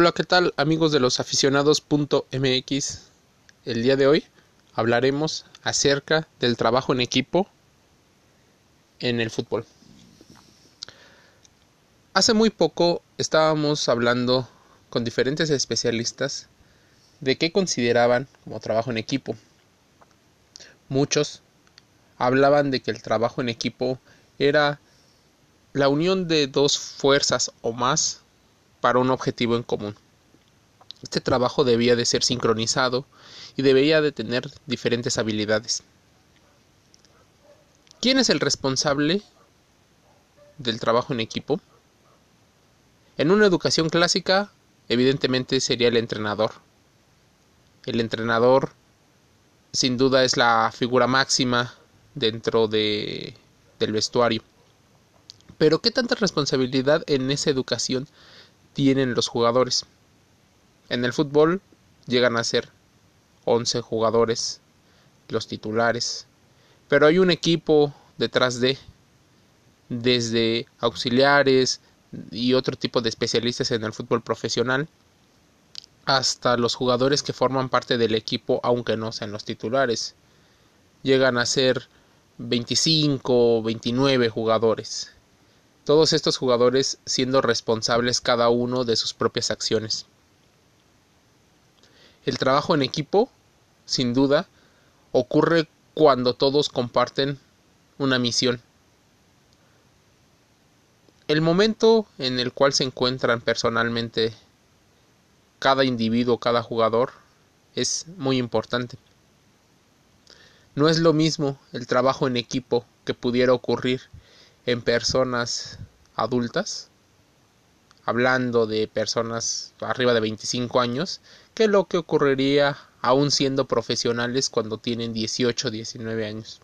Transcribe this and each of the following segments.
Hola, ¿qué tal amigos de los aficionados.mx? El día de hoy hablaremos acerca del trabajo en equipo en el fútbol. Hace muy poco estábamos hablando con diferentes especialistas de qué consideraban como trabajo en equipo. Muchos hablaban de que el trabajo en equipo era la unión de dos fuerzas o más para un objetivo en común. Este trabajo debía de ser sincronizado y debía de tener diferentes habilidades. ¿Quién es el responsable del trabajo en equipo? En una educación clásica, evidentemente sería el entrenador. El entrenador sin duda es la figura máxima dentro de, del vestuario. Pero ¿qué tanta responsabilidad en esa educación tienen los jugadores? En el fútbol llegan a ser 11 jugadores, los titulares, pero hay un equipo detrás de, desde auxiliares y otro tipo de especialistas en el fútbol profesional, hasta los jugadores que forman parte del equipo aunque no sean los titulares. Llegan a ser 25 o 29 jugadores. Todos estos jugadores siendo responsables cada uno de sus propias acciones. El trabajo en equipo, sin duda, ocurre cuando todos comparten una misión. El momento en el cual se encuentran personalmente cada individuo, cada jugador, es muy importante. No es lo mismo el trabajo en equipo que pudiera ocurrir en personas adultas, hablando de personas arriba de 25 años, que lo que ocurriría aún siendo profesionales cuando tienen 18 o 19 años.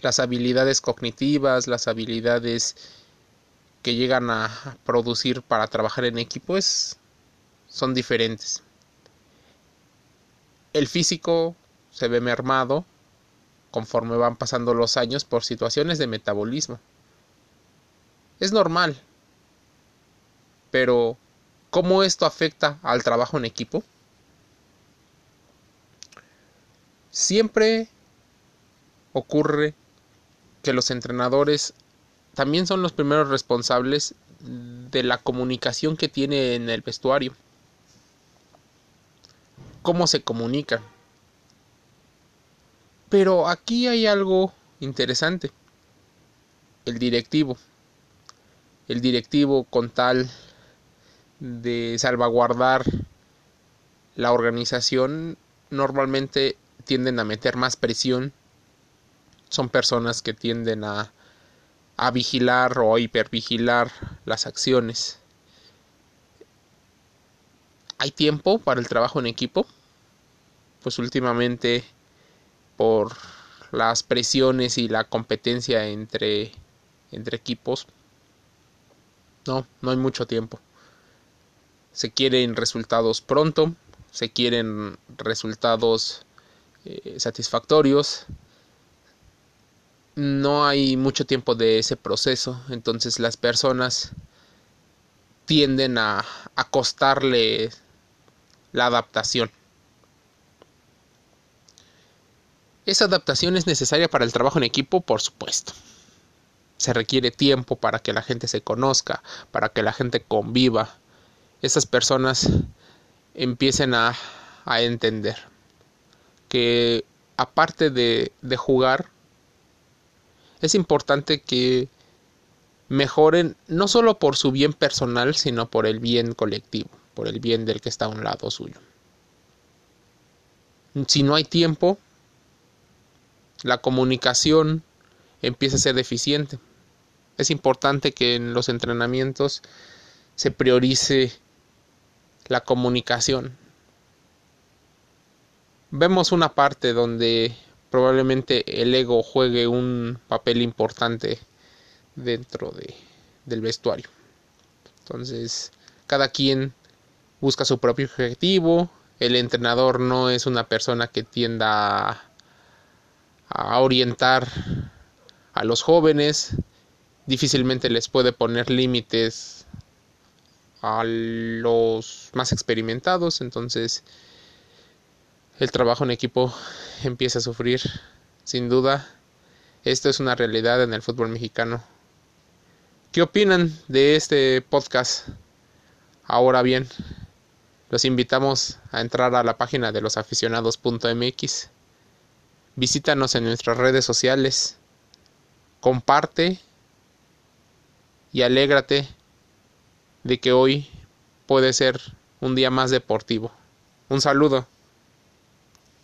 Las habilidades cognitivas, las habilidades que llegan a producir para trabajar en equipo son diferentes. El físico se ve mermado conforme van pasando los años por situaciones de metabolismo. Es normal. Pero, ¿cómo esto afecta al trabajo en equipo? Siempre ocurre que los entrenadores también son los primeros responsables de la comunicación que tiene en el vestuario. Cómo se comunican. Pero aquí hay algo interesante. El directivo. El directivo con tal de salvaguardar la organización normalmente tienden a meter más presión. Son personas que tienden a a vigilar o a hipervigilar las acciones. ¿Hay tiempo para el trabajo en equipo? Pues últimamente por las presiones y la competencia entre, entre equipos, no, no hay mucho tiempo. Se quieren resultados pronto, se quieren resultados eh, satisfactorios, no hay mucho tiempo de ese proceso, entonces las personas tienden a, costarle la adaptación. Esa adaptación es necesaria para el trabajo en equipo, por supuesto. Se requiere tiempo para que la gente se conozca, para que la gente conviva. Esas personas empiecen a, a entender que aparte de, de jugar, es importante que mejoren no solo por su bien personal, sino por el bien colectivo, por el bien del que está a un lado suyo. Si no hay tiempo, la comunicación empieza a ser deficiente. Es importante que en los entrenamientos se priorice la comunicación. Vemos una parte donde probablemente el ego juegue un papel importante dentro de, del vestuario. Entonces, cada quien busca su propio objetivo. El entrenador no es una persona que tienda a, a orientar a los jóvenes. Difícilmente les puede poner límites a los más experimentados, entonces el trabajo en equipo empieza a sufrir, sin duda. Esto es una realidad en el fútbol mexicano. ¿Qué opinan de este podcast? Ahora bien, los invitamos a entrar a la página de losaficionados.mx. Visítanos en nuestras redes sociales. Comparte y alégrate de que hoy puede ser un día más deportivo. Un saludo.